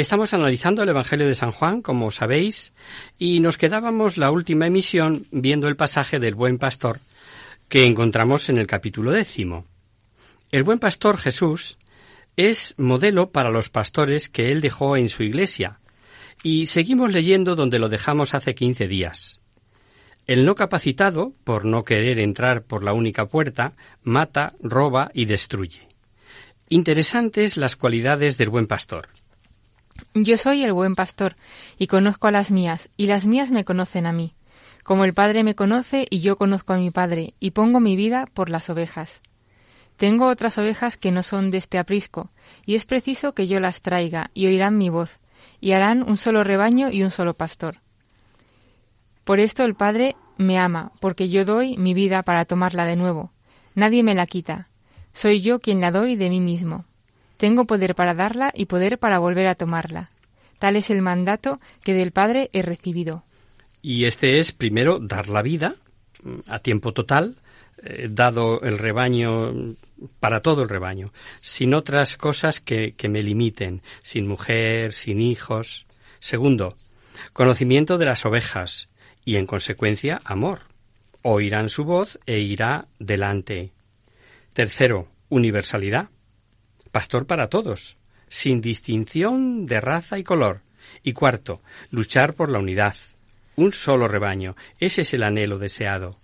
Estamos analizando el Evangelio de San Juan, como sabéis, y nos quedábamos la última emisión viendo el pasaje del buen pastor que encontramos en el capítulo décimo. El buen pastor Jesús es modelo para los pastores que él dejó en su iglesia, y seguimos leyendo donde lo dejamos hace quince días. El no capacitado, por no querer entrar por la única puerta, mata, roba y destruye. Interesantes las cualidades del buen pastor. Yo soy el buen pastor, y conozco a las mías, y las mías me conocen a mí. Como el Padre me conoce y yo conozco a mi Padre, y pongo mi vida por las ovejas. Tengo otras ovejas que no son de este aprisco, y es preciso que yo las traiga, y oirán mi voz, y harán un solo rebaño y un solo pastor. Por esto el Padre me ama, porque yo doy mi vida para tomarla de nuevo. Nadie me la quita. Soy yo quien la doy de mí mismo. Tengo poder para darla y poder para volver a tomarla. Tal es el mandato que del Padre he recibido. Y este es, primero, dar la vida mm, a tiempo total, eh, dado el rebaño mm, para todo el rebaño, sin otras cosas que, que me limiten, sin mujer, sin hijos. Segundo, conocimiento de las ovejas y, en consecuencia, amor. Oirán su voz e irá delante. Tercero, universalidad. Pastor para todos, sin distinción de raza y color. Y cuarto, luchar por la unidad. Un solo rebaño. Ese es el anhelo deseado.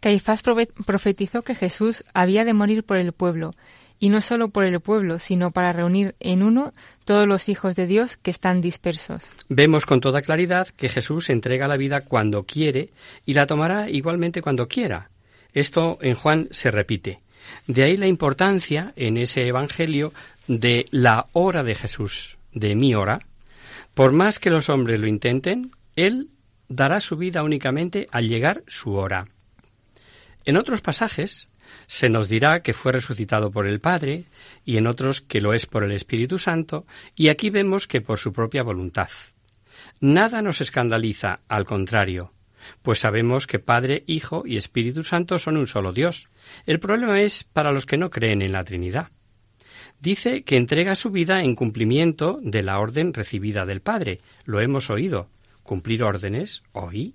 Caifás profetizó que Jesús había de morir por el pueblo, y no solo por el pueblo, sino para reunir en uno todos los hijos de Dios que están dispersos. Vemos con toda claridad que Jesús entrega la vida cuando quiere y la tomará igualmente cuando quiera. Esto en Juan se repite. De ahí la importancia en ese Evangelio de la hora de Jesús, de mi hora. Por más que los hombres lo intenten, Él dará su vida únicamente al llegar su hora. En otros pasajes se nos dirá que fue resucitado por el Padre y en otros que lo es por el Espíritu Santo y aquí vemos que por su propia voluntad. Nada nos escandaliza, al contrario, pues sabemos que Padre, Hijo y Espíritu Santo son un solo Dios. El problema es para los que no creen en la Trinidad. Dice que entrega su vida en cumplimiento de la orden recibida del Padre. Lo hemos oído. Cumplir órdenes, oí.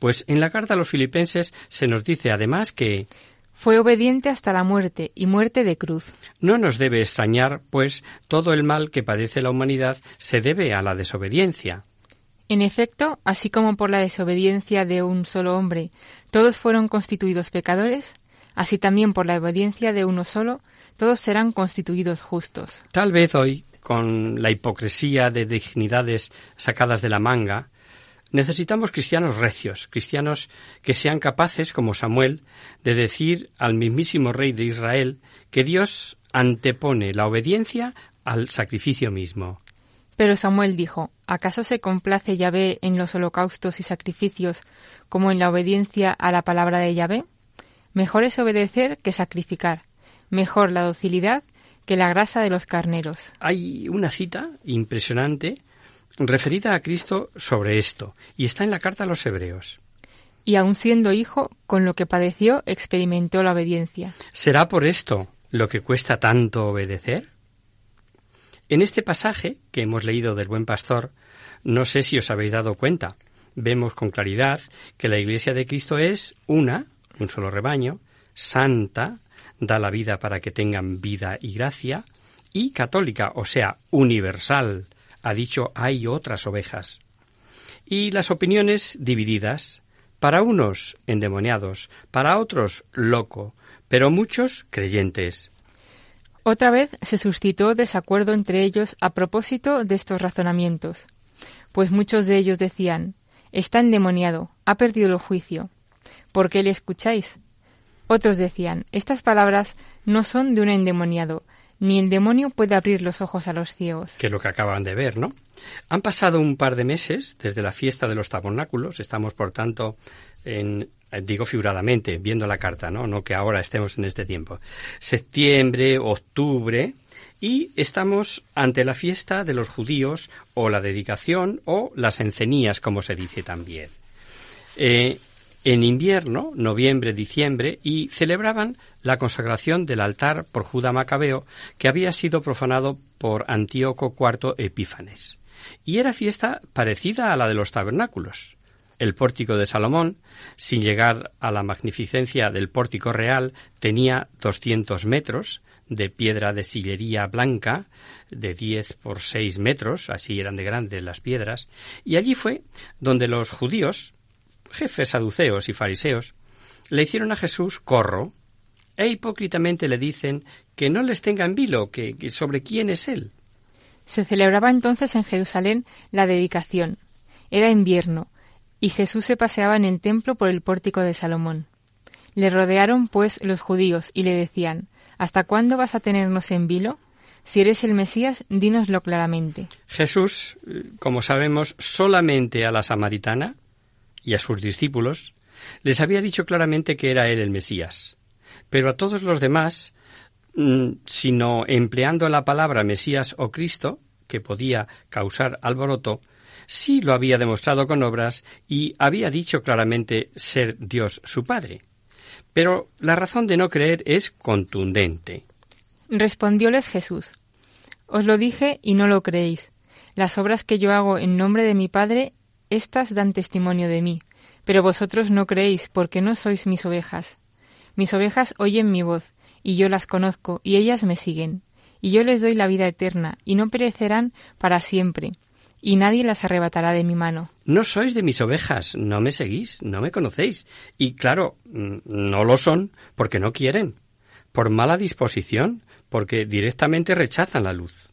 Pues en la carta a los filipenses se nos dice además que Fue obediente hasta la muerte, y muerte de cruz. no nos debe extrañar, pues todo el mal que padece la humanidad se debe a la desobediencia. En efecto, así como por la desobediencia de un solo hombre todos fueron constituidos pecadores, así también por la obediencia de uno solo todos serán constituidos justos. Tal vez hoy, con la hipocresía de dignidades sacadas de la manga, necesitamos cristianos recios, cristianos que sean capaces, como Samuel, de decir al mismísimo rey de Israel que Dios antepone la obediencia al sacrificio mismo. Pero Samuel dijo, ¿acaso se complace Yahvé en los holocaustos y sacrificios como en la obediencia a la palabra de Yahvé? Mejor es obedecer que sacrificar, mejor la docilidad que la grasa de los carneros. Hay una cita impresionante referida a Cristo sobre esto, y está en la carta a los Hebreos. Y aun siendo hijo, con lo que padeció, experimentó la obediencia. ¿Será por esto lo que cuesta tanto obedecer? En este pasaje que hemos leído del buen pastor, no sé si os habéis dado cuenta, vemos con claridad que la Iglesia de Cristo es una, un solo rebaño, santa, da la vida para que tengan vida y gracia, y católica, o sea, universal. Ha dicho hay otras ovejas. Y las opiniones divididas, para unos endemoniados, para otros loco, pero muchos creyentes. Otra vez se suscitó desacuerdo entre ellos a propósito de estos razonamientos, pues muchos de ellos decían Está endemoniado, ha perdido el juicio. ¿Por qué le escucháis? Otros decían Estas palabras no son de un endemoniado, ni el demonio puede abrir los ojos a los ciegos. Que es lo que acaban de ver, ¿no? Han pasado un par de meses desde la fiesta de los tabernáculos, estamos por tanto en digo figuradamente, viendo la carta, ¿no? No que ahora estemos en este tiempo. Septiembre, octubre, y estamos ante la fiesta de los judíos o la dedicación o las encenías, como se dice también. Eh, en invierno, noviembre, diciembre, y celebraban la consagración del altar por Judá Macabeo, que había sido profanado por Antíoco IV Epífanes. Y era fiesta parecida a la de los tabernáculos. El pórtico de Salomón, sin llegar a la magnificencia del pórtico real, tenía 200 metros, de piedra de sillería blanca de 10 por 6 metros, así eran de grandes las piedras, y allí fue donde los judíos, jefes saduceos y fariseos, le hicieron a Jesús corro e hipócritamente le dicen que no les tengan vilo, que, que sobre quién es él. Se celebraba entonces en Jerusalén la dedicación. Era invierno, y Jesús se paseaba en el templo por el pórtico de Salomón. Le rodearon, pues, los judíos y le decían ¿Hasta cuándo vas a tenernos en vilo? Si eres el Mesías, dínoslo claramente. Jesús, como sabemos, solamente a la samaritana y a sus discípulos les había dicho claramente que era él el Mesías. Pero a todos los demás, mm, sino empleando la palabra Mesías o Cristo, que podía causar alboroto, sí lo había demostrado con obras y había dicho claramente ser Dios su Padre. Pero la razón de no creer es contundente. Respondióles Jesús, Os lo dije y no lo creéis. Las obras que yo hago en nombre de mi Padre, éstas dan testimonio de mí, pero vosotros no creéis porque no sois mis ovejas. Mis ovejas oyen mi voz, y yo las conozco, y ellas me siguen. Y yo les doy la vida eterna, y no perecerán para siempre, y nadie las arrebatará de mi mano. No sois de mis ovejas, no me seguís, no me conocéis. Y claro, mm, no lo son porque no quieren, por mala disposición, porque directamente rechazan la luz.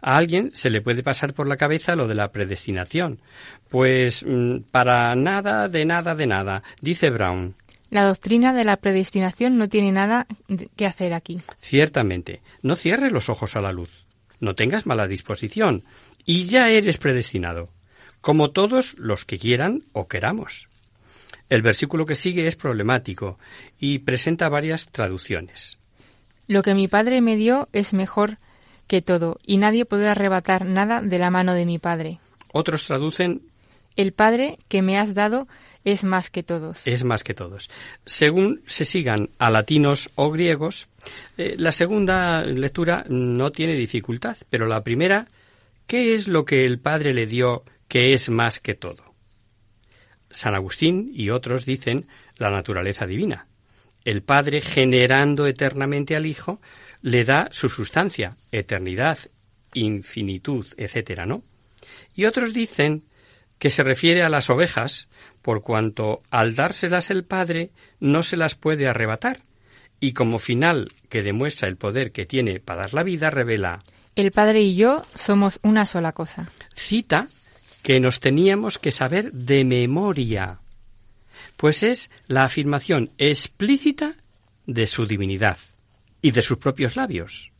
A alguien se le puede pasar por la cabeza lo de la predestinación. Pues mm, para nada, de nada, de nada, dice Brown. La doctrina de la predestinación no tiene nada que hacer aquí. Ciertamente, no cierres los ojos a la luz. No tengas mala disposición y ya eres predestinado, como todos los que quieran o queramos. El versículo que sigue es problemático y presenta varias traducciones. Lo que mi Padre me dio es mejor que todo, y nadie puede arrebatar nada de la mano de mi Padre. Otros traducen El Padre que me has dado es más que todos. Es más que todos. Según se sigan a latinos o griegos, eh, la segunda lectura no tiene dificultad, pero la primera ¿Qué es lo que el Padre le dio que es más que todo? San Agustín y otros dicen la naturaleza divina. El Padre, generando eternamente al Hijo, le da su sustancia, eternidad, infinitud, etcétera, ¿no? Y otros dicen que se refiere a las ovejas, por cuanto al dárselas el Padre no se las puede arrebatar, y como final que demuestra el poder que tiene para dar la vida, revela el Padre y yo somos una sola cosa. Cita que nos teníamos que saber de memoria, pues es la afirmación explícita de su divinidad y de sus propios labios.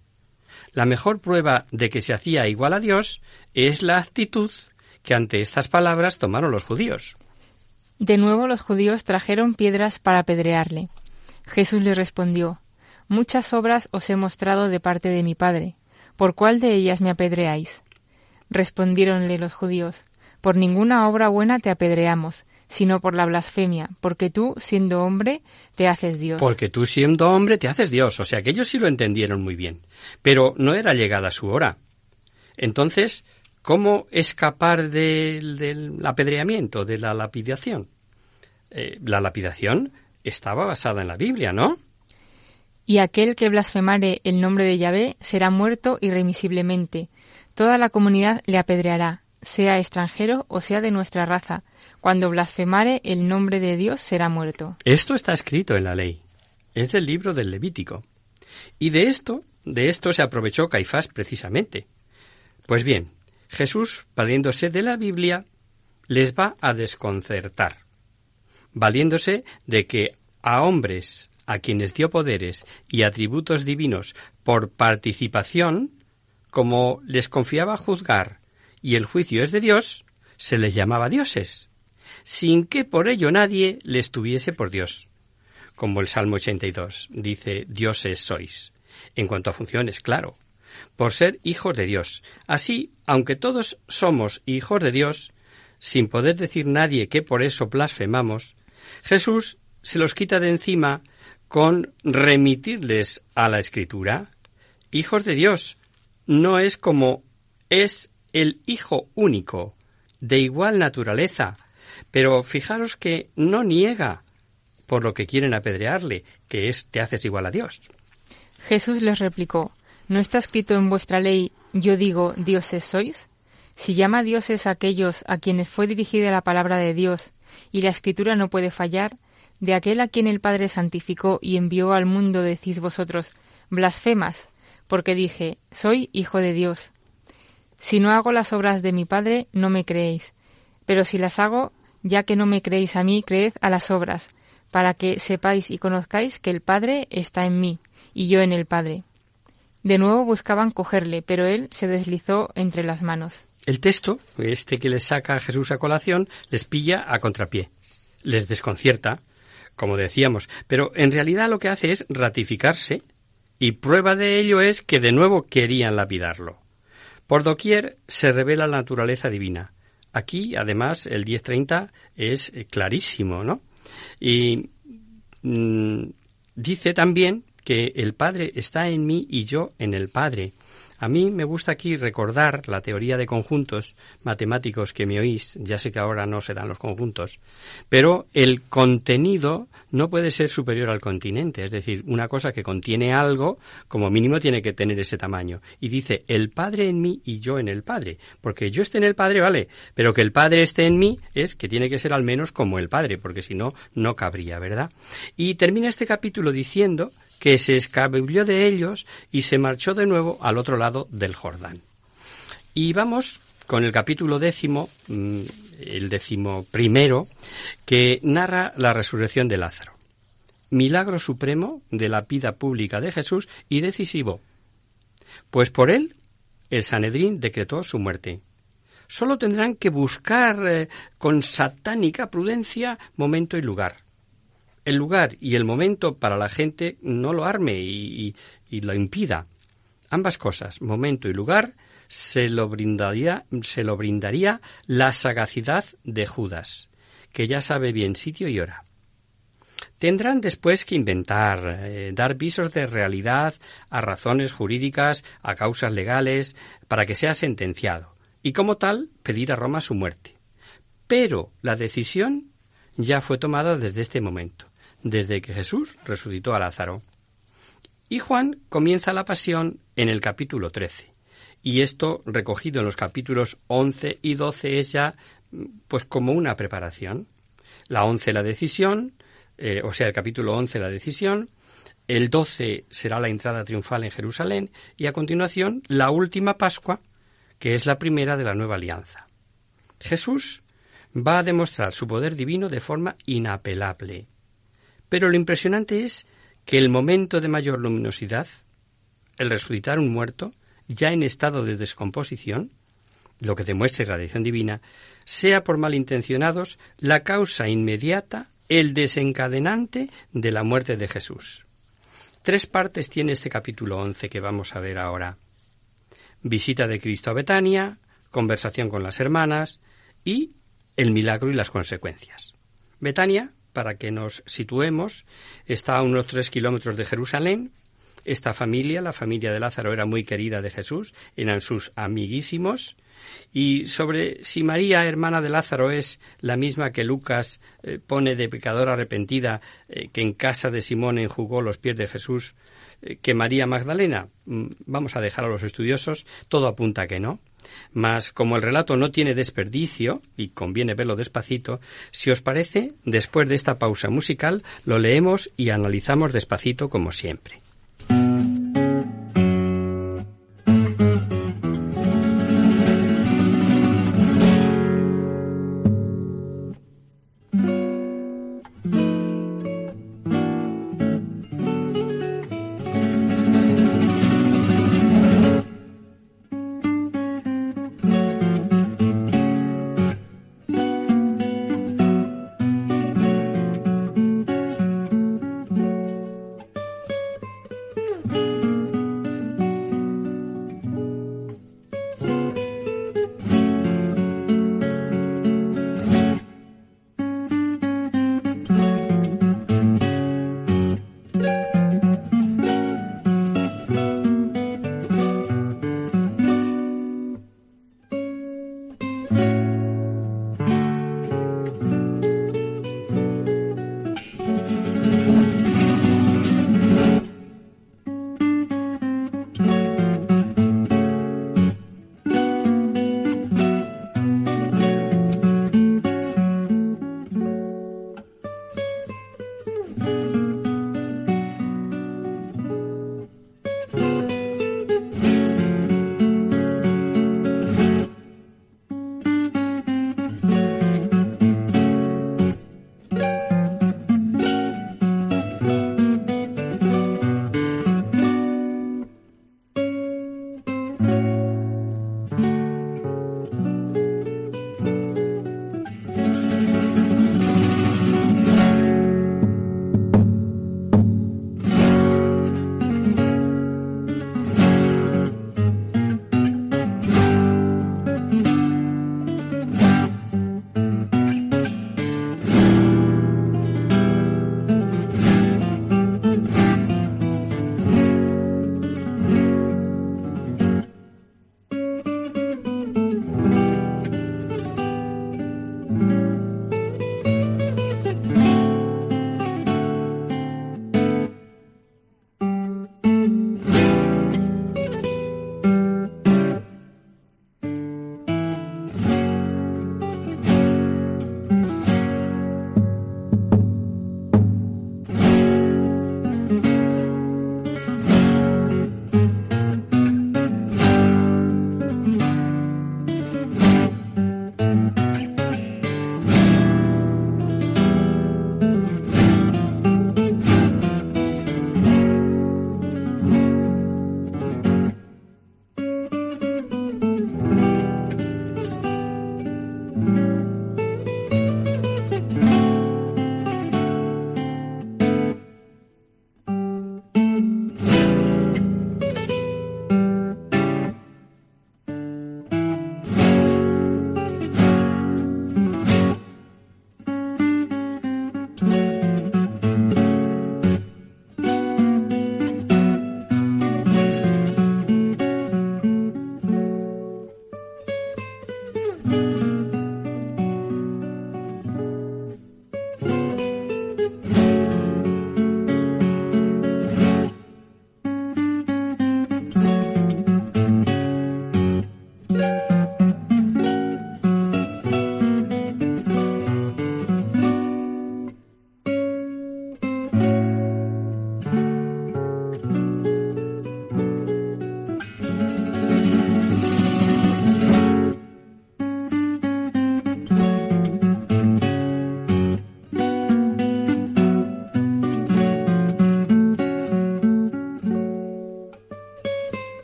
La mejor prueba de que se hacía igual a Dios es la actitud que ante estas palabras tomaron los judíos. De nuevo los judíos trajeron piedras para apedrearle. Jesús le respondió Muchas obras os he mostrado de parte de mi Padre. ¿Por cuál de ellas me apedreáis? Respondiéronle los judíos, Por ninguna obra buena te apedreamos, sino por la blasfemia, porque tú, siendo hombre, te haces Dios. Porque tú, siendo hombre, te haces Dios. O sea que ellos sí lo entendieron muy bien. Pero no era llegada su hora. Entonces, ¿cómo escapar del, apedreamiento, de la lapidación? Eh, la lapidación estaba basada en la Biblia, ¿no? Y aquel que blasfemare el nombre de Yahvé será muerto irremisiblemente. Toda la comunidad le apedreará, sea extranjero o sea de nuestra raza. Cuando blasfemare el nombre de Dios será muerto. Esto está escrito en la ley. Es del libro del Levítico. Y de esto, de esto se aprovechó Caifás precisamente. Pues bien, Jesús, valiéndose de la Biblia, les va a desconcertar, valiéndose de que a hombres a quienes dio poderes y atributos divinos por participación, como les confiaba juzgar y el juicio es de Dios, se les llamaba dioses, sin que por ello nadie les tuviese por Dios. Como el Salmo 82 dice, dioses sois. En cuanto a funciones, claro, por ser hijos de Dios. Así, aunque todos somos hijos de Dios, sin poder decir nadie que por eso blasfemamos, Jesús se los quita de encima con remitirles a la Escritura. Hijos de Dios no es como es el Hijo único, de igual naturaleza, pero fijaros que no niega por lo que quieren apedrearle, que es te haces igual a Dios. Jesús les replicó, ¿no está escrito en vuestra ley, yo digo, dioses sois? Si llama dioses a aquellos a quienes fue dirigida la palabra de Dios, y la escritura no puede fallar, de aquel a quien el Padre santificó y envió al mundo decís vosotros, blasfemas, porque dije, soy hijo de Dios. Si no hago las obras de mi Padre, no me creéis, pero si las hago, ya que no me creéis a mí, creed a las obras, para que sepáis y conozcáis que el Padre está en mí, y yo en el Padre. De nuevo buscaban cogerle, pero él se deslizó entre las manos. El texto, este que les saca a Jesús a colación, les pilla a contrapié, les desconcierta, como decíamos, pero en realidad lo que hace es ratificarse y prueba de ello es que de nuevo querían lapidarlo. Por doquier se revela la naturaleza divina. Aquí, además, el 10.30 es clarísimo, ¿no? Y mm, dice también que el Padre está en mí y yo en el Padre. A mí me gusta aquí recordar la teoría de conjuntos matemáticos que me oís, ya sé que ahora no se dan los conjuntos, pero el contenido no puede ser superior al continente, es decir, una cosa que contiene algo, como mínimo tiene que tener ese tamaño. Y dice, el Padre en mí y yo en el Padre, porque yo esté en el Padre, vale, pero que el Padre esté en mí es que tiene que ser al menos como el Padre, porque si no, no cabría, ¿verdad? Y termina este capítulo diciendo que se escabulló de ellos y se marchó de nuevo al otro lado del Jordán. Y vamos con el capítulo décimo, mm, el décimo primero, que narra la resurrección de Lázaro. Milagro supremo de la vida pública de Jesús y decisivo, pues por él el Sanedrín decretó su muerte. Solo tendrán que buscar eh, con satánica prudencia momento y lugar el lugar y el momento para la gente no lo arme y, lo impida. Ambas cosas, momento y lugar, se lo brindaría, se lo brindaría la sagacidad de Judas, que ya sabe bien sitio y hora. Tendrán después que inventar, eh, dar visos de realidad a razones jurídicas, a causas legales, para que sea sentenciado, y como tal pedir a Roma su muerte. Pero la decisión ya fue tomada desde este momento desde que Jesús resucitó a Lázaro. Y Juan comienza la pasión en el capítulo 13. Y esto recogido en los capítulos 11 y 12 es ya pues como una preparación. La 11 la decisión, eh, o sea, el capítulo 11 la decisión, el 12 será la entrada triunfal en Jerusalén y a continuación la última Pascua, que es la primera de la nueva alianza. Jesús va a demostrar su poder divino de forma inapelable. Pero lo impresionante es que el momento de mayor luminosidad, el resucitar un muerto, ya en estado de descomposición, lo que demuestra la tradición divina, sea por malintencionados la causa inmediata, el desencadenante de la muerte de Jesús. Tres partes tiene este capítulo 11 que vamos a ver ahora. Visita de Cristo a Betania, conversación con las hermanas y el milagro y las consecuencias. Betania, para que nos situemos, está a unos tres kilómetros de Jerusalén. Esta familia, la familia de Lázaro, era muy querida de Jesús, eran sus amiguísimos. Y sobre si María, hermana de Lázaro, es la misma que Lucas eh, pone de pecadora arrepentida eh, que en casa de Simón enjugó los pies de Jesús, eh, que María Magdalena, mm, vamos a dejar a los estudiosos, todo apunta que no. Mas como el relato no tiene desperdicio, y conviene verlo despacito, si os parece, después de esta pausa musical, lo leemos y analizamos despacito como siempre.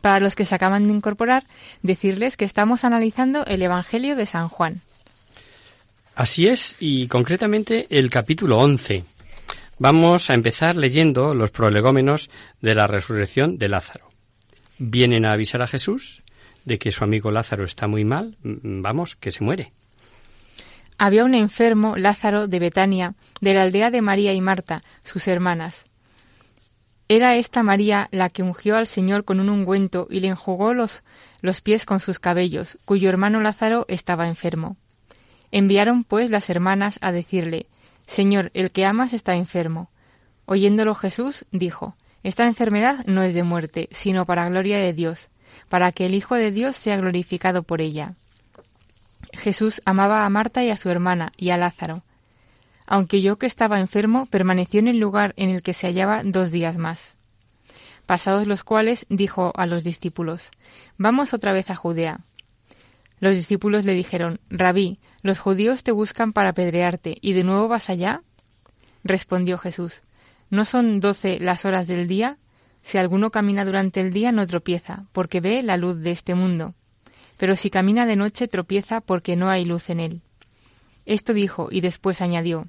Para los que se acaban de incorporar, decirles que estamos analizando el Evangelio de San Juan. Así es, y concretamente el capítulo 11. Vamos a empezar leyendo los prolegómenos de la resurrección de Lázaro. Vienen a avisar a Jesús de que su amigo Lázaro está muy mal, vamos, que se muere. Había un enfermo, Lázaro, de Betania, de la aldea de María y Marta, sus hermanas. Era esta María la que ungió al Señor con un ungüento y le enjugó los, los pies con sus cabellos, cuyo hermano Lázaro estaba enfermo. Enviaron pues las hermanas a decirle, Señor, el que amas está enfermo. Oyéndolo Jesús dijo, Esta enfermedad no es de muerte, sino para gloria de Dios, para que el Hijo de Dios sea glorificado por ella. Jesús amaba a Marta y a su hermana y a Lázaro aunque yo que estaba enfermo permaneció en el lugar en el que se hallaba dos días más. Pasados los cuales dijo a los discípulos, Vamos otra vez a Judea. Los discípulos le dijeron, Rabí, los judíos te buscan para apedrearte, ¿y de nuevo vas allá? Respondió Jesús, ¿no son doce las horas del día? Si alguno camina durante el día no tropieza, porque ve la luz de este mundo. Pero si camina de noche tropieza porque no hay luz en él. Esto dijo y después añadió,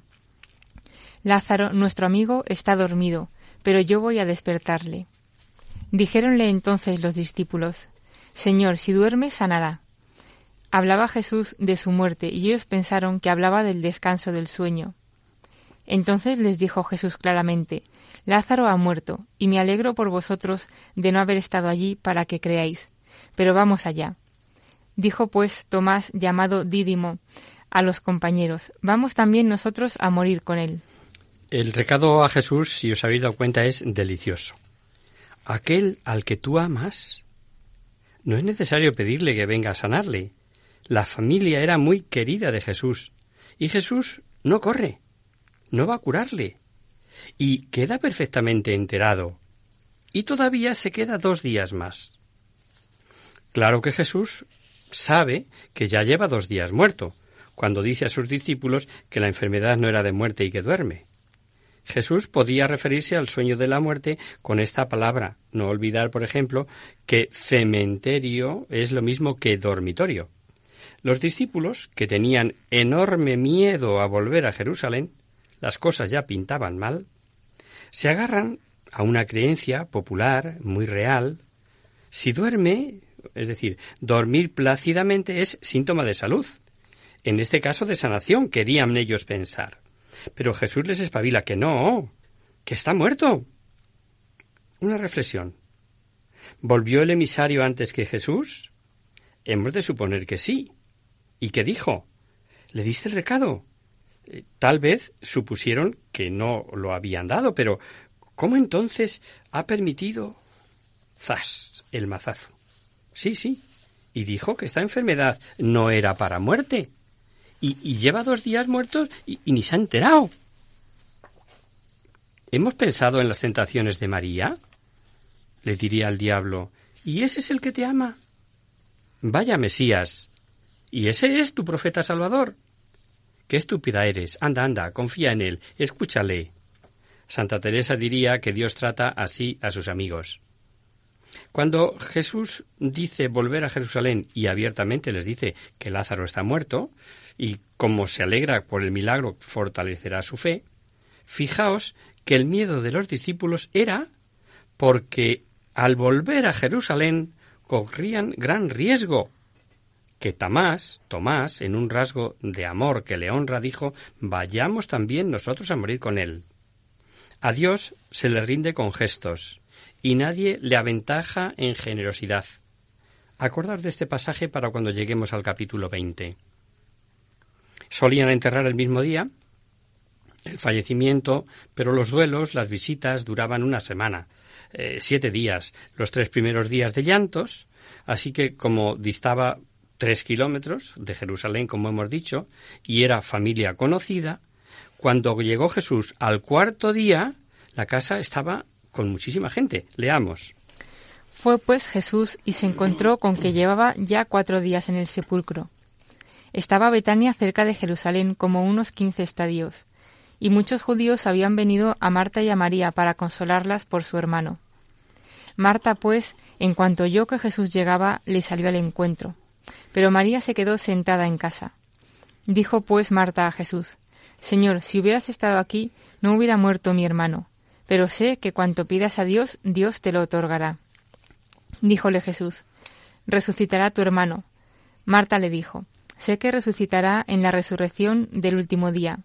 Lázaro, nuestro amigo, está dormido, pero yo voy a despertarle. Dijéronle entonces los discípulos, Señor, si duerme, sanará. Hablaba Jesús de su muerte y ellos pensaron que hablaba del descanso del sueño. Entonces les dijo Jesús claramente, Lázaro ha muerto, y me alegro por vosotros de no haber estado allí para que creáis. Pero vamos allá. Dijo pues Tomás, llamado Dídimo, a los compañeros, vamos también nosotros a morir con él. El recado a Jesús, si os habéis dado cuenta, es delicioso. Aquel al que tú amas, no es necesario pedirle que venga a sanarle. La familia era muy querida de Jesús, y Jesús no corre, no va a curarle, y queda perfectamente enterado, y todavía se queda dos días más. Claro que Jesús sabe que ya lleva dos días muerto, cuando dice a sus discípulos que la enfermedad no era de muerte y que duerme. Jesús podía referirse al sueño de la muerte con esta palabra. No olvidar, por ejemplo, que cementerio es lo mismo que dormitorio. Los discípulos, que tenían enorme miedo a volver a Jerusalén, las cosas ya pintaban mal, se agarran a una creencia popular, muy real. Si duerme, es decir, dormir plácidamente es síntoma de salud. En este caso de sanación, querían ellos pensar. Pero Jesús les espabila que no, que está muerto. Una reflexión. ¿Volvió el emisario antes que Jesús? Hemos de suponer que sí. ¿Y qué dijo? ¿Le diste el recado? Eh, tal vez supusieron que no lo habían dado, pero ¿cómo entonces ha permitido? ¡Zas! el mazazo. Sí, sí. Y dijo que esta enfermedad no era para muerte y, lleva dos días muertos y, y ni se ha enterado. ¿Hemos pensado en las tentaciones de María? Le diría al diablo, ¿y ese es el que te ama? Vaya Mesías. ¿Y ese es tu profeta Salvador? Qué estúpida eres. Anda, anda, confía en él, escúchale. Santa Teresa diría que Dios trata así a sus amigos. Cuando Jesús dice volver a Jerusalén y abiertamente les dice que Lázaro está muerto, y como se alegra por el milagro fortalecerá su fe, fijaos que el miedo de los discípulos era porque al volver a Jerusalén corrían gran riesgo. Que Tomás, Tomás, en un rasgo de amor que le honra, dijo Vayamos también nosotros a morir con él. A Dios se le rinde con gestos, y nadie le aventaja en generosidad. Acordaos de este pasaje para cuando lleguemos al capítulo veinte. Solían enterrar el mismo día el fallecimiento, pero los duelos, las visitas duraban una semana, eh, siete días, los tres primeros días de llantos, así que como distaba tres kilómetros de Jerusalén, como hemos dicho, y era familia conocida, cuando llegó Jesús al cuarto día, la casa estaba con muchísima gente. Leamos. Fue pues Jesús y se encontró con que llevaba ya cuatro días en el sepulcro. Estaba Betania cerca de Jerusalén como unos quince estadios, y muchos judíos habían venido a Marta y a María para consolarlas por su hermano. Marta, pues, en cuanto oyó que Jesús llegaba, le salió al encuentro, pero María se quedó sentada en casa. Dijo pues Marta a Jesús, Señor, si hubieras estado aquí, no hubiera muerto mi hermano, pero sé que cuanto pidas a Dios, Dios te lo otorgará. Díjole Jesús, resucitará tu hermano. Marta le dijo, sé que resucitará en la resurrección del último día.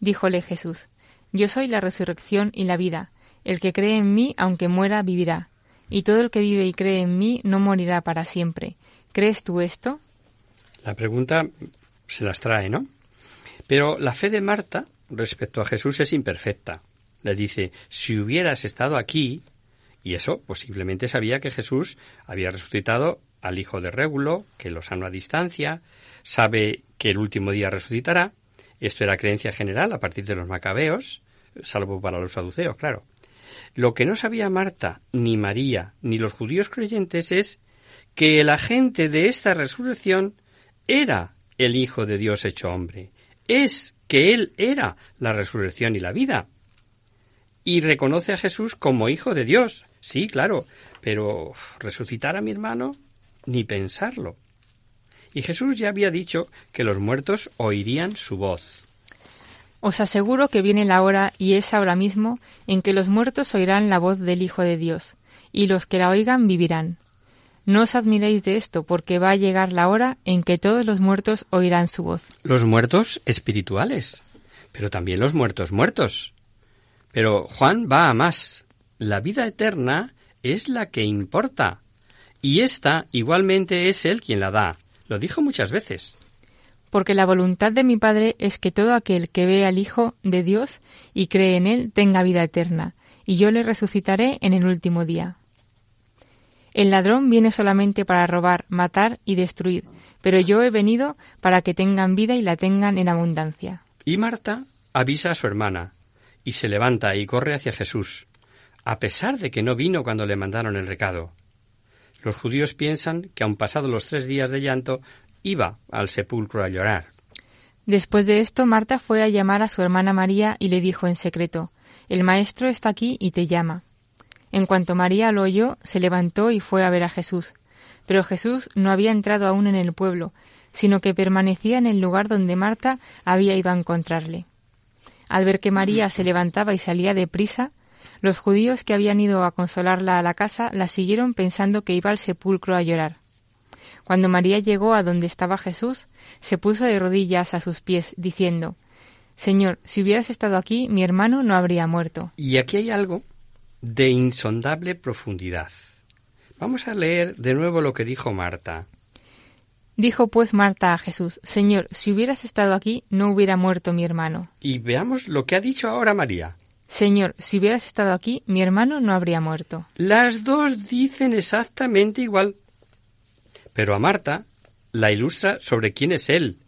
Díjole Jesús, yo soy la resurrección y la vida. El que cree en mí, aunque muera, vivirá. Y todo el que vive y cree en mí no morirá para siempre. ¿Crees tú esto? La pregunta se las trae, ¿no? Pero la fe de Marta respecto a Jesús es imperfecta. Le dice, si hubieras estado aquí, y eso posiblemente sabía que Jesús había resucitado al hijo de Régulo, que lo sanó a distancia, sabe que el último día resucitará. Esto era creencia general a partir de los macabeos, salvo para los saduceos, claro. Lo que no sabía Marta, ni María, ni los judíos creyentes es que el agente de esta resurrección era el Hijo de Dios hecho hombre. Es que Él era la resurrección y la vida. Y reconoce a Jesús como Hijo de Dios, Sí, claro, pero resucitar a mi hermano, ni pensarlo. Y Jesús ya había dicho que los muertos oirían su voz. Os aseguro que viene la hora, y es ahora mismo, en que los muertos oirán la voz del Hijo de Dios, y los que la oigan vivirán. No os admiréis de esto, porque va a llegar la hora en que todos los muertos oirán su voz. Los muertos espirituales, pero también los muertos muertos. Pero Juan va a más la vida eterna es la que importa. Y esta igualmente es Él quien la da. Lo dijo muchas veces. Porque la voluntad de mi Padre es que todo aquel que ve al Hijo de Dios y cree en Él tenga vida eterna, y yo le resucitaré en el último día. El ladrón viene solamente para robar, matar y destruir, pero yo he venido para que tengan vida y la tengan en abundancia. Y Marta avisa a su hermana, y se levanta y corre hacia Jesús a pesar de que no vino cuando le mandaron el recado. Los judíos piensan que aun pasados los tres días de llanto, iba al sepulcro a llorar. Después de esto, Marta fue a llamar a su hermana María y le dijo en secreto, El maestro está aquí y te llama. En cuanto María lo oyó, se levantó y fue a ver a Jesús. Pero Jesús no había entrado aún en el pueblo, sino que permanecía en el lugar donde Marta había ido a encontrarle. Al ver que María se levantaba y salía de prisa, los judíos que habían ido a consolarla a la casa la siguieron pensando que iba al sepulcro a llorar. Cuando María llegó a donde estaba Jesús, se puso de rodillas a sus pies, diciendo Señor, si hubieras estado aquí, mi hermano no habría muerto. Y aquí hay algo de insondable profundidad. Vamos a leer de nuevo lo que dijo Marta. Dijo pues Marta a Jesús, Señor, si hubieras estado aquí, no hubiera muerto mi hermano. Y veamos lo que ha dicho ahora María. Señor, si hubieras estado aquí, mi hermano no habría muerto. Las dos dicen exactamente igual. Pero a Marta la ilustra sobre quién es él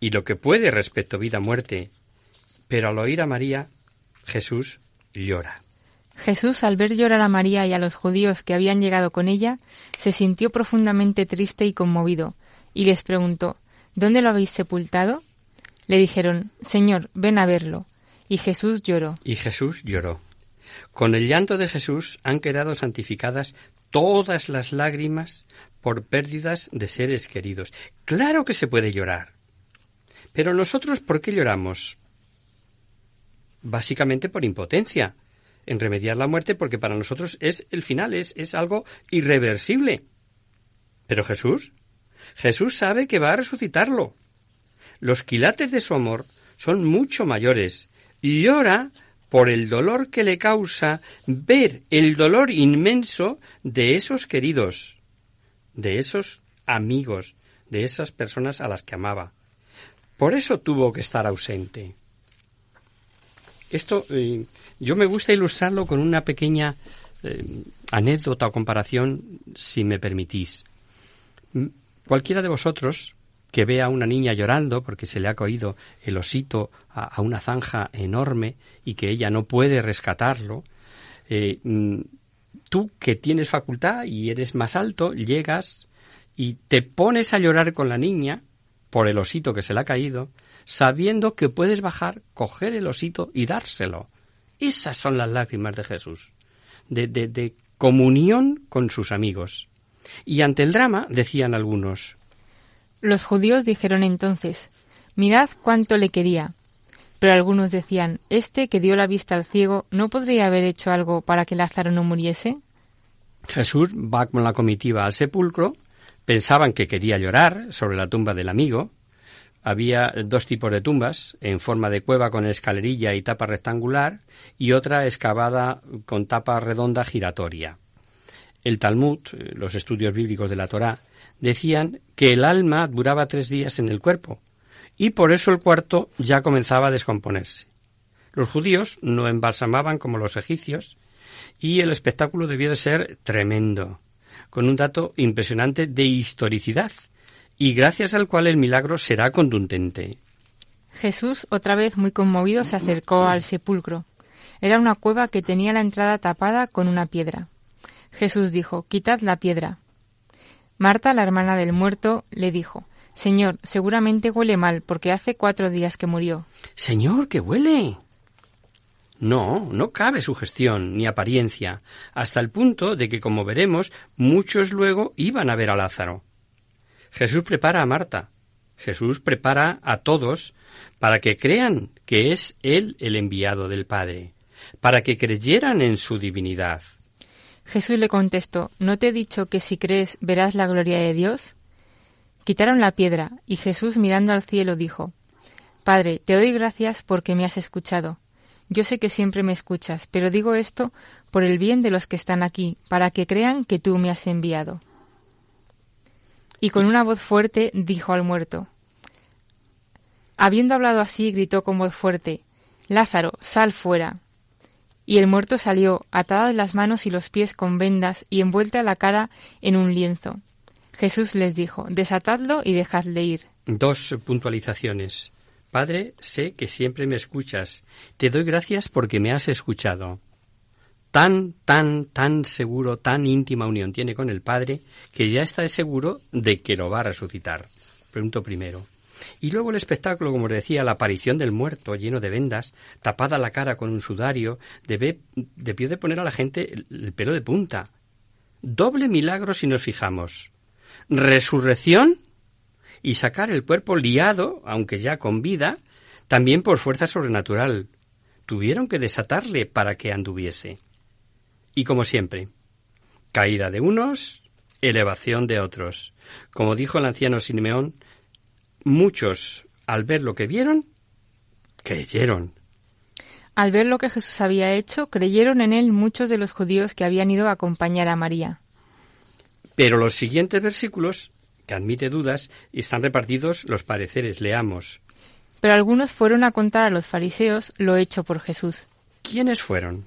y lo que puede respecto a vida-muerte. Pero al oír a María, Jesús llora. Jesús, al ver llorar a María y a los judíos que habían llegado con ella, se sintió profundamente triste y conmovido, y les preguntó ¿Dónde lo habéis sepultado? Le dijeron Señor, ven a verlo. Y Jesús lloró. Y Jesús lloró. Con el llanto de Jesús han quedado santificadas todas las lágrimas por pérdidas de seres queridos. Claro que se puede llorar. Pero nosotros, ¿por qué lloramos? Básicamente por impotencia, en remediar la muerte, porque para nosotros es el final, es, es algo irreversible. Pero Jesús, Jesús sabe que va a resucitarlo. Los quilates de su amor son mucho mayores llora por el dolor que le causa ver el dolor inmenso de esos queridos, de esos amigos, de esas personas a las que amaba. Por eso tuvo que estar ausente. Esto eh, yo me gusta ilustrarlo con una pequeña eh, anécdota o comparación, si me permitís. Mm, cualquiera de vosotros que vea a una niña llorando porque se le ha caído el osito a, una zanja enorme y que ella no puede rescatarlo, eh, mm, tú que tienes facultad y eres más alto, llegas y te pones a llorar con la niña por el osito que se le ha caído, sabiendo que puedes bajar, coger el osito y dárselo. Esas son las lágrimas de Jesús, de, de comunión con sus amigos. Y ante el drama decían algunos. Los judíos dijeron entonces, mirad cuánto le quería. Pero algunos decían, ¿este que dio la vista al ciego no podría haber hecho algo para que Lázaro no muriese? Jesús va con la comitiva al sepulcro, pensaban que quería llorar sobre la tumba del amigo, había dos tipos de tumbas, en forma de cueva con escalerilla y tapa rectangular, y otra excavada con tapa redonda giratoria. El Talmud, los estudios bíblicos de la Torá, decían que el alma duraba tres días en el cuerpo, y por eso el cuarto ya comenzaba a descomponerse. Los judíos no embalsamaban como los egipcios, y el espectáculo debió de ser tremendo, con un dato impresionante de historicidad, y gracias al cual el milagro será contundente. Jesús, otra vez muy conmovido, se acercó al sepulcro. Era una cueva que tenía la entrada tapada con una piedra. Jesús dijo, Quitad la piedra. Marta, la hermana del muerto, le dijo, Señor, seguramente huele mal, porque hace cuatro días que murió. Señor, que huele. No, no cabe sugestión ni apariencia, hasta el punto de que, como veremos, muchos luego iban a ver a Lázaro. Jesús prepara a Marta. Jesús prepara a todos para que crean que es Él el enviado del Padre, para que creyeran en su divinidad. Jesús le contestó, ¿no te he dicho que si crees verás la gloria de Dios? Quitaron la piedra, y Jesús mirando al cielo dijo, Padre, te doy gracias porque me has escuchado. Yo sé que siempre me escuchas, pero digo esto por el bien de los que están aquí, para que crean que tú me has enviado y con una voz fuerte dijo al muerto. Habiendo hablado así, gritó con voz fuerte, Lázaro, sal fuera. Y el muerto salió, atadas las manos y los pies con vendas y envuelta la cara en un lienzo. Jesús les dijo, Desatadlo y dejadle ir. Dos puntualizaciones. Padre, sé que siempre me escuchas. Te doy gracias porque me has escuchado tan, tan, tan seguro, tan íntima unión tiene con el Padre, que ya está seguro de que lo va a resucitar. Punto primero. Y luego el espectáculo, como decía, la aparición del muerto lleno de vendas, tapada la cara con un sudario, debió de poner a la gente el pelo de punta. Doble milagro si nos fijamos. Resurrección y sacar el cuerpo liado, aunque ya con vida, también por fuerza sobrenatural. Tuvieron que desatarle para que anduviese. Y como siempre, caída de unos, elevación de otros. Como dijo el anciano Simeón, muchos, al ver lo que vieron, creyeron. Al ver lo que Jesús había hecho, creyeron en él muchos de los judíos que habían ido a acompañar a María. Pero los siguientes versículos, que admite dudas, están repartidos los pareceres. Leamos. Pero algunos fueron a contar a los fariseos lo hecho por Jesús. ¿Quiénes fueron?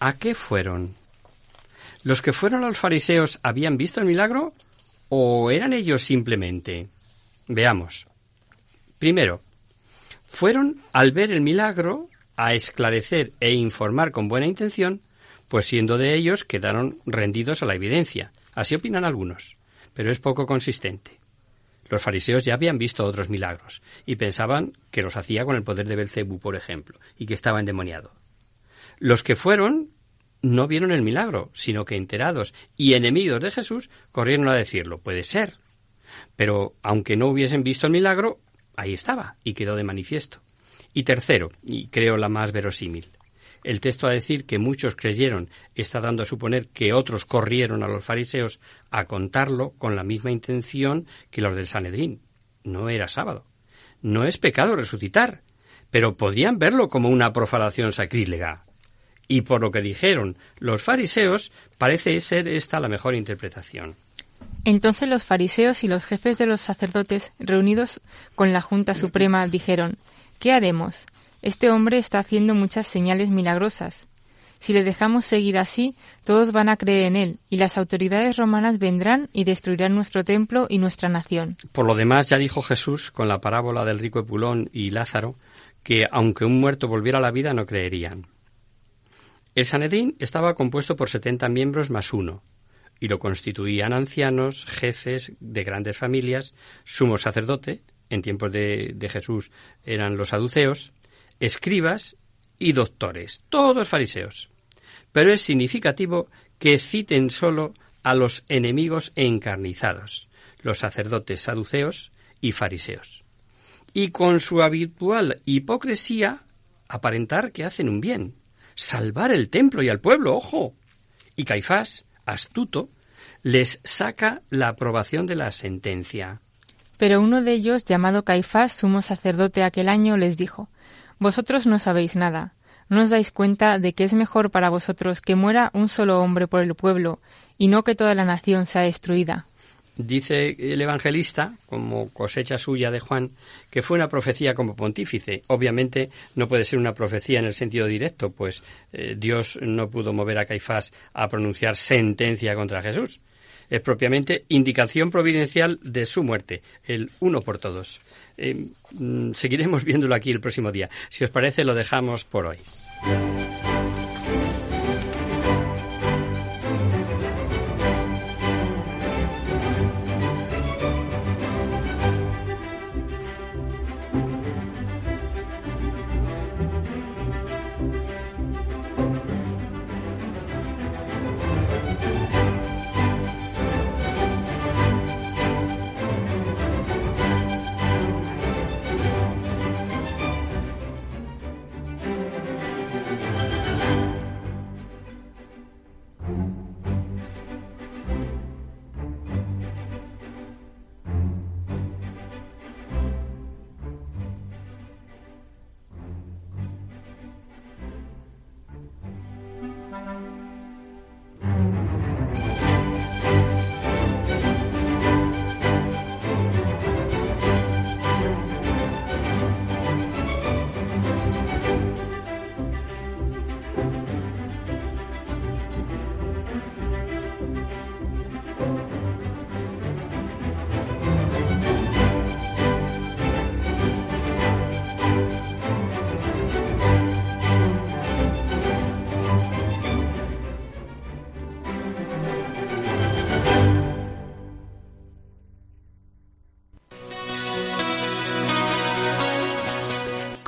¿A qué fueron? ¿Los que fueron a los fariseos habían visto el milagro o eran ellos simplemente? Veamos. Primero, fueron al ver el milagro a esclarecer e informar con buena intención, pues siendo de ellos quedaron rendidos a la evidencia. Así opinan algunos, pero es poco consistente. Los fariseos ya habían visto otros milagros y pensaban que los hacía con el poder de Belcebú, por ejemplo, y que estaba endemoniado. Los que fueron no vieron el milagro, sino que enterados y enemigos de Jesús corrieron a decirlo. Puede ser. Pero aunque no hubiesen visto el milagro, ahí estaba y quedó de manifiesto. Y tercero, y creo la más verosímil, el texto a decir que muchos creyeron está dando a suponer que otros corrieron a los fariseos a contarlo con la misma intención que los del Sanedrín. No era sábado. No es pecado resucitar, pero podían verlo como una profanación sacrílega. Y por lo que dijeron los fariseos, parece ser esta la mejor interpretación. Entonces los fariseos y los jefes de los sacerdotes, reunidos con la Junta Suprema, dijeron ¿Qué haremos? Este hombre está haciendo muchas señales milagrosas. Si le dejamos seguir así, todos van a creer en él, y las autoridades romanas vendrán y destruirán nuestro templo y nuestra nación. Por lo demás, ya dijo Jesús con la parábola del rico Epulón y Lázaro, que aunque un muerto volviera a la vida no creerían. El Sanedín estaba compuesto por setenta miembros más uno, y lo constituían ancianos, jefes de grandes familias, sumo sacerdote, en tiempos de, de Jesús eran los saduceos, escribas y doctores, todos fariseos. Pero es significativo que citen solo a los enemigos encarnizados, los sacerdotes saduceos y fariseos. Y con su habitual hipocresía aparentar que hacen un bien, salvar el templo y al pueblo, ojo. Y Caifás, astuto, les saca la aprobación de la sentencia. Pero uno de ellos, llamado Caifás, sumo sacerdote aquel año, les dijo vosotros no sabéis nada. ¿No os dais cuenta de que es mejor para vosotros que muera un solo hombre por el pueblo y no que toda la nación sea destruida? Dice el evangelista, como cosecha suya de Juan, que fue una profecía como pontífice. Obviamente no puede ser una profecía en el sentido directo, pues eh, Dios no pudo mover a Caifás a pronunciar sentencia contra Jesús. Es propiamente indicación providencial de su muerte, el uno por todos. Eh, mm, seguiremos viéndolo aquí el próximo día. Si os parece, lo dejamos por hoy.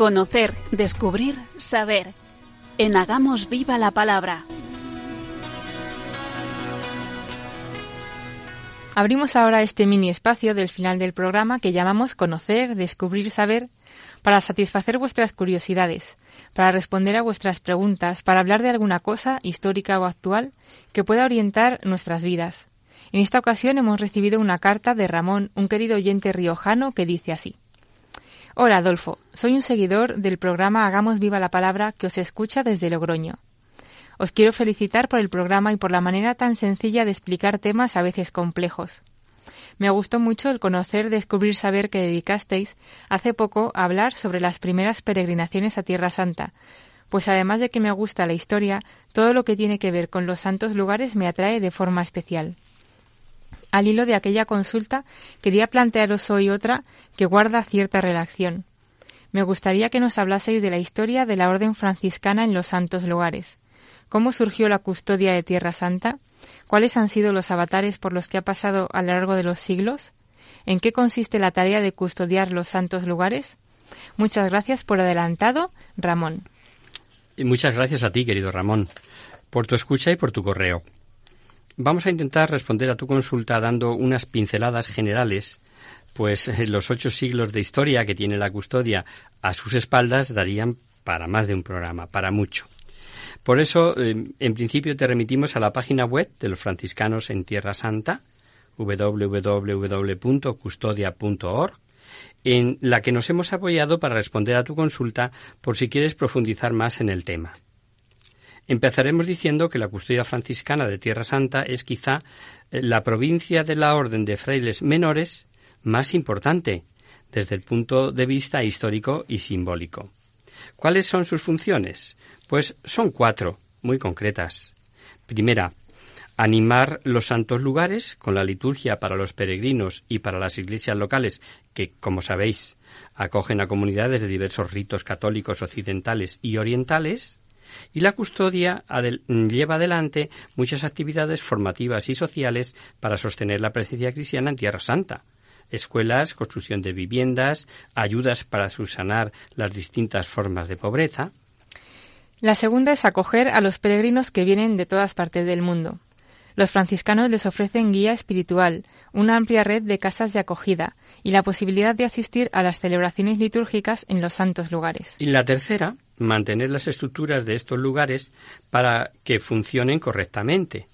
Conocer, descubrir, saber. En Hagamos Viva la Palabra. Abrimos ahora este mini espacio del final del programa que llamamos Conocer, Descubrir, Saber, para satisfacer vuestras curiosidades, para responder a vuestras preguntas, para hablar de alguna cosa histórica o actual que pueda orientar nuestras vidas. En esta ocasión hemos recibido una carta de Ramón, un querido oyente riojano, que dice así. Hola Adolfo, soy un seguidor del programa Hagamos Viva la Palabra que os escucha desde Logroño. Os quiero felicitar por el programa y por la manera tan sencilla de explicar temas a veces complejos. Me gustó mucho el conocer, descubrir, saber que dedicasteis hace poco a hablar sobre las primeras peregrinaciones a Tierra Santa, pues además de que me gusta la historia, todo lo que tiene que ver con los santos lugares me atrae de forma especial. Al hilo de aquella consulta, quería plantearos hoy otra que guarda cierta relación. Me gustaría que nos hablaseis de la historia de la Orden franciscana en los santos lugares. ¿Cómo surgió la custodia de Tierra Santa? ¿Cuáles han sido los avatares por los que ha pasado a lo largo de los siglos? ¿En qué consiste la tarea de custodiar los santos lugares? Muchas gracias por adelantado, Ramón. Y muchas gracias a ti, querido Ramón, por tu escucha y por tu correo. Vamos a intentar responder a tu consulta dando unas pinceladas generales, pues eh, los ocho siglos de historia que tiene la custodia a sus espaldas darían para más de un programa, para mucho. Por eso, eh, en principio, te remitimos a la página web de los franciscanos en Tierra Santa, www.custodia.org, en la que nos hemos apoyado para responder a tu consulta por si quieres profundizar más en el tema. Empezaremos diciendo que la custodia franciscana de Tierra Santa es quizá eh, la provincia de la Orden de Frailes Menores más importante desde el punto de vista histórico y simbólico. ¿Cuáles son sus funciones? Pues son cuatro, muy concretas. Primera, animar los santos lugares con la liturgia para los peregrinos y para las iglesias locales que, como sabéis, acogen a comunidades de diversos ritos católicos occidentales y orientales, y la custodia lleva adelante muchas actividades formativas y sociales para sostener la presencia cristiana en Tierra Santa. Escuelas, construcción de viviendas, ayudas para subsanar las distintas formas de pobreza. La segunda es acoger a los peregrinos que vienen de todas partes del mundo. Los franciscanos les ofrecen guía espiritual, una amplia red de casas de acogida y la posibilidad de asistir a las celebraciones litúrgicas en los santos lugares. Y la tercera, mantener las estructuras de estos lugares para que funcionen correctamente.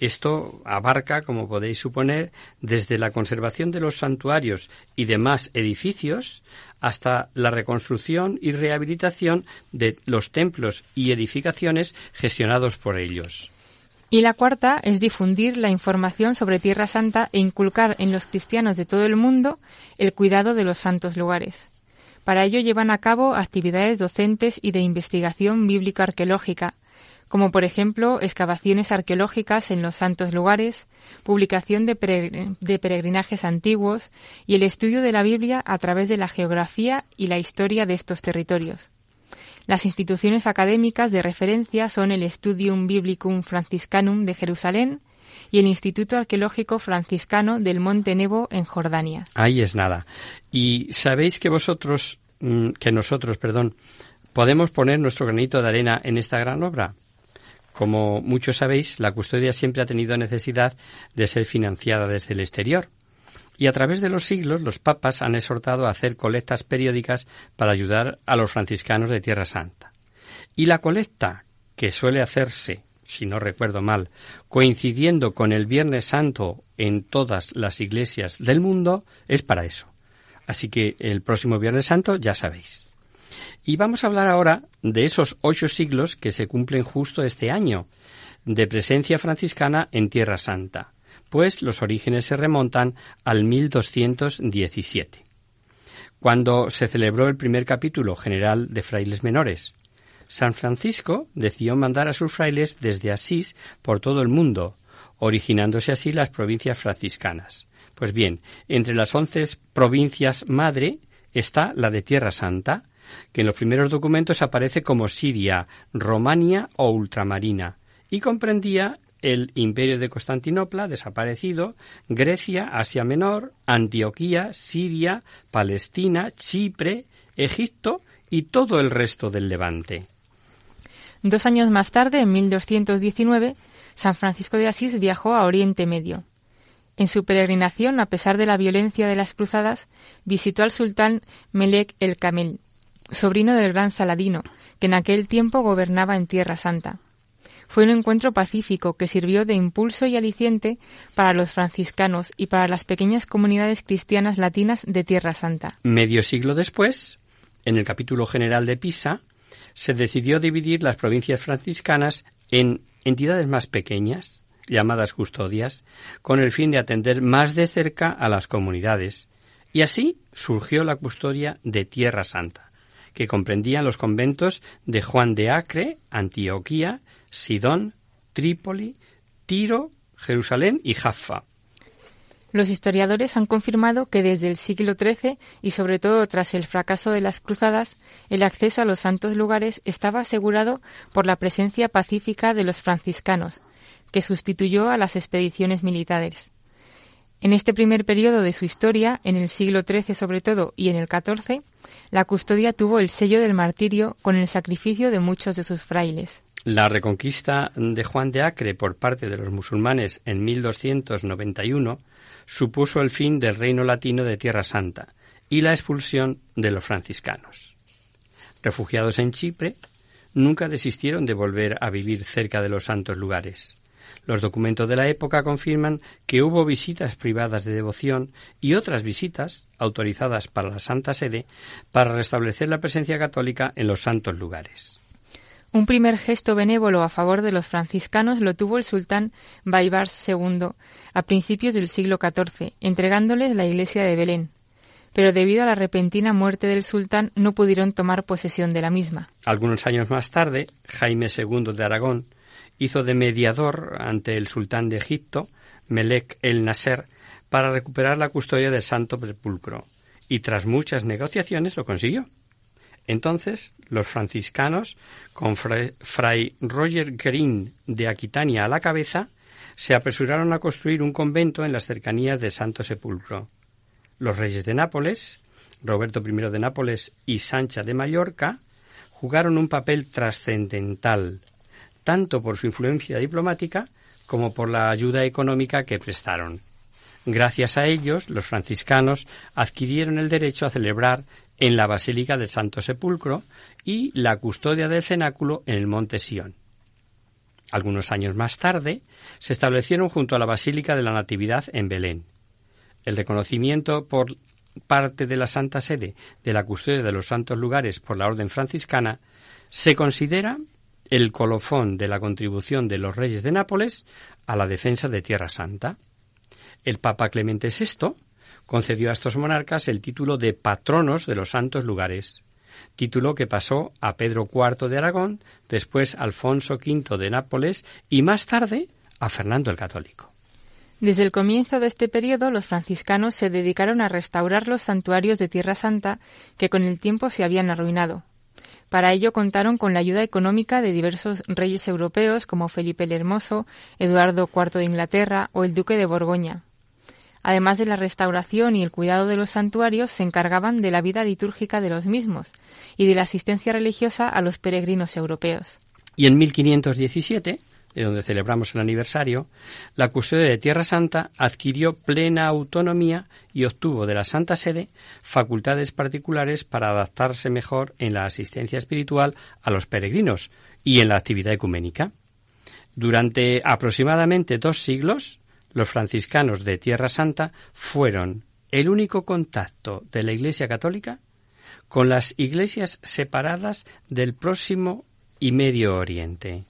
Esto abarca, como podéis suponer, desde la conservación de los santuarios y demás edificios hasta la reconstrucción y rehabilitación de los templos y edificaciones gestionados por ellos. Y la cuarta es difundir la información sobre Tierra Santa e inculcar en los cristianos de todo el mundo el cuidado de los santos lugares. Para ello llevan a cabo actividades docentes y de investigación bíblico-arqueológica, como por ejemplo excavaciones arqueológicas en los santos lugares, publicación de, peregrinajes antiguos y el estudio de la Biblia a través de la geografía y la historia de estos territorios. Las instituciones académicas de referencia son el Studium Biblicum Franciscanum de Jerusalén y el Instituto Arqueológico Franciscano del Monte Nebo en Jordania. Ahí es nada. Y sabéis que vosotros, mm, que nosotros, perdón, podemos poner nuestro granito de arena en esta gran obra. Como muchos sabéis, la custodia siempre ha tenido necesidad de ser financiada desde el exterior y a través de los siglos los papas han exhortado a hacer colectas periódicas para ayudar a los franciscanos de Tierra Santa. Y la colecta, que suele hacerse, si no recuerdo mal, coincidiendo con el Viernes Santo en todas las iglesias del mundo, es para eso. Así que el próximo Viernes Santo ya sabéis. Y vamos a hablar ahora de esos ocho siglos que se cumplen justo este año de presencia franciscana en Tierra Santa pues los orígenes se remontan al 1217, cuando se celebró el primer capítulo general de frailes menores. San Francisco decidió mandar a sus frailes desde Asís por todo el mundo, originándose así las provincias franciscanas. Pues bien, entre las once provincias madre está la de Tierra Santa, que en los primeros documentos aparece como Siria, Romania o Ultramarina, y comprendía el imperio de Constantinopla, desaparecido, Grecia, Asia Menor, Antioquía, Siria, Palestina, Chipre, Egipto y todo el resto del Levante. Dos años más tarde, en 1219, San Francisco de Asís viajó a Oriente Medio. En su peregrinación, a pesar de la violencia de las cruzadas, visitó al sultán Melek el Camel, sobrino del gran Saladino, que en aquel tiempo gobernaba en Tierra Santa. Fue un encuentro pacífico que sirvió de impulso y aliciente para los franciscanos y para las pequeñas comunidades cristianas latinas de Tierra Santa. Medio siglo después, en el capítulo general de Pisa, se decidió dividir las provincias franciscanas en entidades más pequeñas, llamadas custodias, con el fin de atender más de cerca a las comunidades. Y así surgió la custodia de Tierra Santa, que comprendía los conventos de Juan de Acre, Antioquía, Sidón, Trípoli, Tiro, Jerusalén y Jaffa. Los historiadores han confirmado que desde el siglo XIII y sobre todo tras el fracaso de las cruzadas, el acceso a los santos lugares estaba asegurado por la presencia pacífica de los franciscanos, que sustituyó a las expediciones militares. En este primer periodo de su historia, en el siglo XIII sobre todo y en el XIV, la custodia tuvo el sello del martirio con el sacrificio de muchos de sus frailes. La reconquista de Juan de Acre por parte de los musulmanes en 1291 supuso el fin del reino latino de Tierra Santa y la expulsión de los franciscanos. Refugiados en Chipre, nunca desistieron de volver a vivir cerca de los santos lugares. Los documentos de la época confirman que hubo visitas privadas de devoción y otras visitas autorizadas para la Santa Sede para restablecer la presencia católica en los santos lugares. Un primer gesto benévolo a favor de los franciscanos lo tuvo el sultán Baibars II a principios del siglo XIV, entregándoles la iglesia de Belén. pero debido a la repentina muerte del sultán no pudieron tomar posesión de la misma. Algunos años más tarde, Jaime II de Aragón hizo de mediador ante el sultán de Egipto, Melek el Nasser, para recuperar la custodia del Santo Sepulcro, y tras muchas negociaciones lo consiguió. Entonces, los franciscanos, con fray, Roger Green de Aquitania a la cabeza, se apresuraron a construir un convento en las cercanías del Santo Sepulcro. Los reyes de Nápoles, Roberto I de Nápoles y Sancha de Mallorca, jugaron un papel trascendental, tanto por su influencia diplomática como por la ayuda económica que prestaron. Gracias a ellos, los franciscanos adquirieron el derecho a celebrar en la Basílica del Santo Sepulcro y la custodia del cenáculo en el monte Sión. Algunos años más tarde se establecieron junto a la Basílica de la Natividad en Belén. El reconocimiento por parte de la Santa Sede de la custodia de los santos lugares por la Orden franciscana se considera el colofón de la contribución de los reyes de Nápoles a la defensa de Tierra Santa. El Papa Clemente VI concedió a estos monarcas el título de patronos de los santos lugares, título que pasó a Pedro IV de Aragón, después Alfonso V de Nápoles y más tarde a Fernando el Católico. Desde el comienzo de este periodo, los franciscanos se dedicaron a restaurar los santuarios de Tierra Santa que con el tiempo se habían arruinado. Para ello contaron con la ayuda económica de diversos reyes europeos como Felipe el Hermoso, Eduardo IV de Inglaterra o el Duque de Borgoña. Además de la restauración y el cuidado de los santuarios, se encargaban de la vida litúrgica de los mismos y de la asistencia religiosa a los peregrinos europeos. Y en 1517, de donde celebramos el aniversario, la custodia de Tierra Santa adquirió plena autonomía y obtuvo de la Santa Sede facultades particulares para adaptarse mejor en la asistencia espiritual a los peregrinos y en la actividad ecuménica. Durante aproximadamente dos siglos, los franciscanos de Tierra Santa fueron el único contacto de la Iglesia Católica con las iglesias separadas del próximo y Medio Oriente.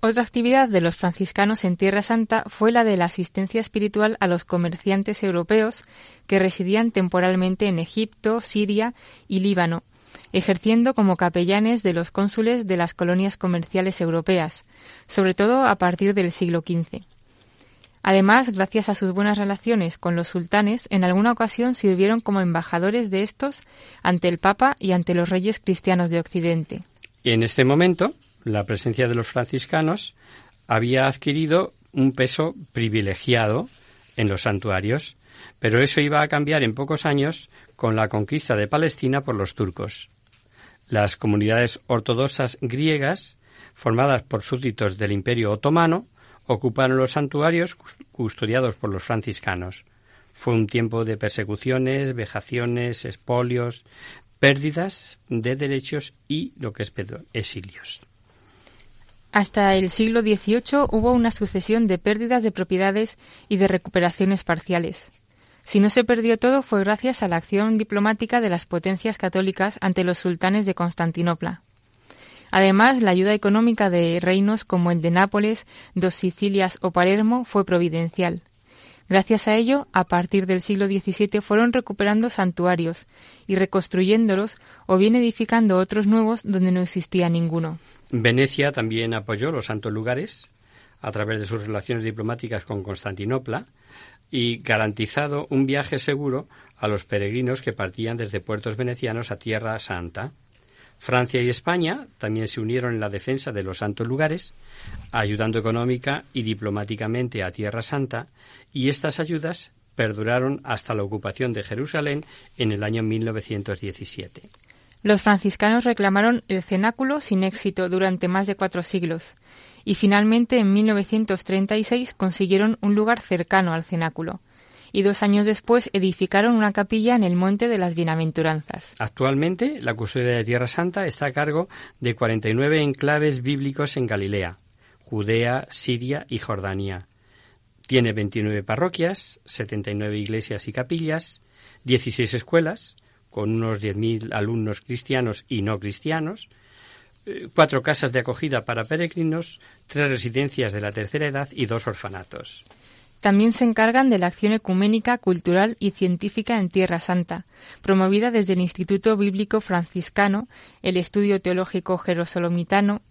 Otra actividad de los franciscanos en Tierra Santa fue la de la asistencia espiritual a los comerciantes europeos que residían temporalmente en Egipto, Siria y Líbano, ejerciendo como capellanes de los cónsules de las colonias comerciales europeas, sobre todo a partir del siglo XV. Además, gracias a sus buenas relaciones con los sultanes, en alguna ocasión sirvieron como embajadores de estos ante el Papa y ante los reyes cristianos de Occidente. En este momento, la presencia de los franciscanos había adquirido un peso privilegiado en los santuarios, pero eso iba a cambiar en pocos años con la conquista de Palestina por los turcos. Las comunidades ortodoxas griegas, formadas por súbditos del Imperio otomano, ocuparon los santuarios custodiados por los franciscanos. Fue un tiempo de persecuciones, vejaciones, espolios, pérdidas de derechos y, lo que es exilios. Hasta el siglo XVIII hubo una sucesión de pérdidas de propiedades y de recuperaciones parciales. Si no se perdió todo fue gracias a la acción diplomática de las potencias católicas ante los sultanes de Constantinopla. Además, la ayuda económica de reinos como el de Nápoles, dos Sicilias o Palermo fue providencial. Gracias a ello, a partir del siglo XVII fueron recuperando santuarios y reconstruyéndolos o bien edificando otros nuevos donde no existía ninguno. Venecia también apoyó los santos lugares a través de sus relaciones diplomáticas con Constantinopla y garantizado un viaje seguro a los peregrinos que partían desde puertos venecianos a Tierra Santa. Francia y España también se unieron en la defensa de los santos lugares, ayudando económica y diplomáticamente a Tierra Santa, y estas ayudas perduraron hasta la ocupación de Jerusalén en el año 1917. Los franciscanos reclamaron el cenáculo sin éxito durante más de cuatro siglos, y finalmente en 1936 consiguieron un lugar cercano al cenáculo, y dos años después edificaron una capilla en el Monte de las Bienaventuranzas. Actualmente, la custodia de Tierra Santa está a cargo de 49 enclaves bíblicos en Galilea, Judea, Siria y Jordania. Tiene 29 parroquias, 79 iglesias y capillas, 16 escuelas, con unos 10.000 alumnos cristianos y no cristianos, eh, cuatro casas de acogida para peregrinos, tres residencias de la tercera edad y dos orfanatos. También se encargan de la acción ecuménica, cultural y científica en Tierra Santa, promovida desde el Instituto Bíblico Franciscano, el Estudio Teológico Jerosolomitano,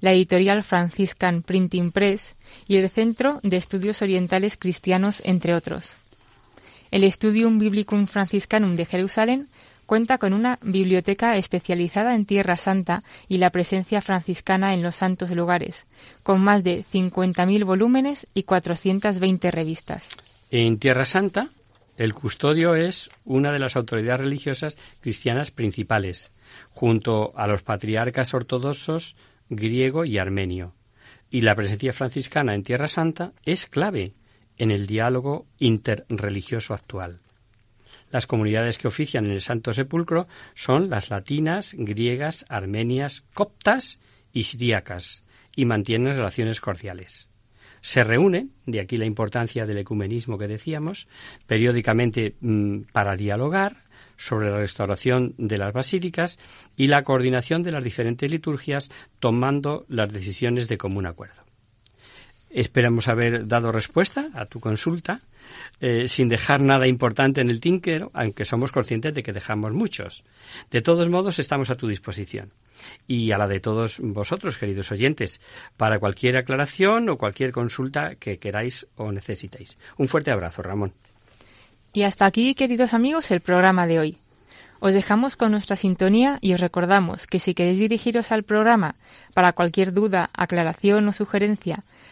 la editorial Franciscan Printing Press y el Centro de Estudios Orientales Cristianos, entre otros. El Studium Biblicum Franciscanum de Jerusalén cuenta con una biblioteca especializada en Tierra Santa y la presencia franciscana en los santos lugares, con más de 50.000 volúmenes y 420 revistas. En Tierra Santa, el custodio es una de las autoridades religiosas cristianas principales, junto a los patriarcas ortodoxos griego y armenio. Y la presencia franciscana en Tierra Santa es clave en el diálogo interreligioso actual. Las comunidades que ofician en el Santo Sepulcro son las latinas, griegas, armenias, coptas y siríacas, y mantienen relaciones cordiales. Se reúnen, de aquí la importancia del ecumenismo que decíamos, periódicamente mm, para dialogar sobre la restauración de las basílicas y la coordinación de las diferentes liturgias, tomando las decisiones de común acuerdo. Esperamos haber dado respuesta a tu consulta eh, sin dejar nada importante en el tinker, aunque somos conscientes de que dejamos muchos. De todos modos, estamos a tu disposición y a la de todos vosotros, queridos oyentes, para cualquier aclaración o cualquier consulta que queráis o necesitéis. Un fuerte abrazo, Ramón. Y hasta aquí, queridos amigos, el programa de hoy. Os dejamos con nuestra sintonía y os recordamos que si queréis dirigiros al programa para cualquier duda, aclaración o sugerencia,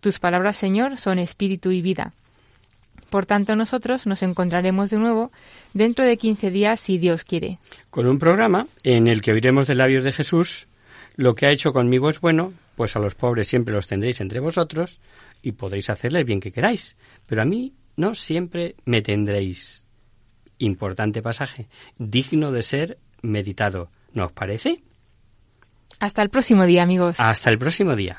Tus palabras, Señor, son espíritu y vida. Por tanto, nosotros nos encontraremos de nuevo dentro de 15 días, si Dios quiere. Con un programa en el que oiremos de labios de Jesús, lo que ha hecho conmigo es bueno, pues a los pobres siempre los tendréis entre vosotros y podéis hacerle el bien que queráis, pero a mí no siempre me tendréis. Importante pasaje, digno de ser meditado. ¿No os parece? Hasta el próximo día, amigos. Hasta el próximo día.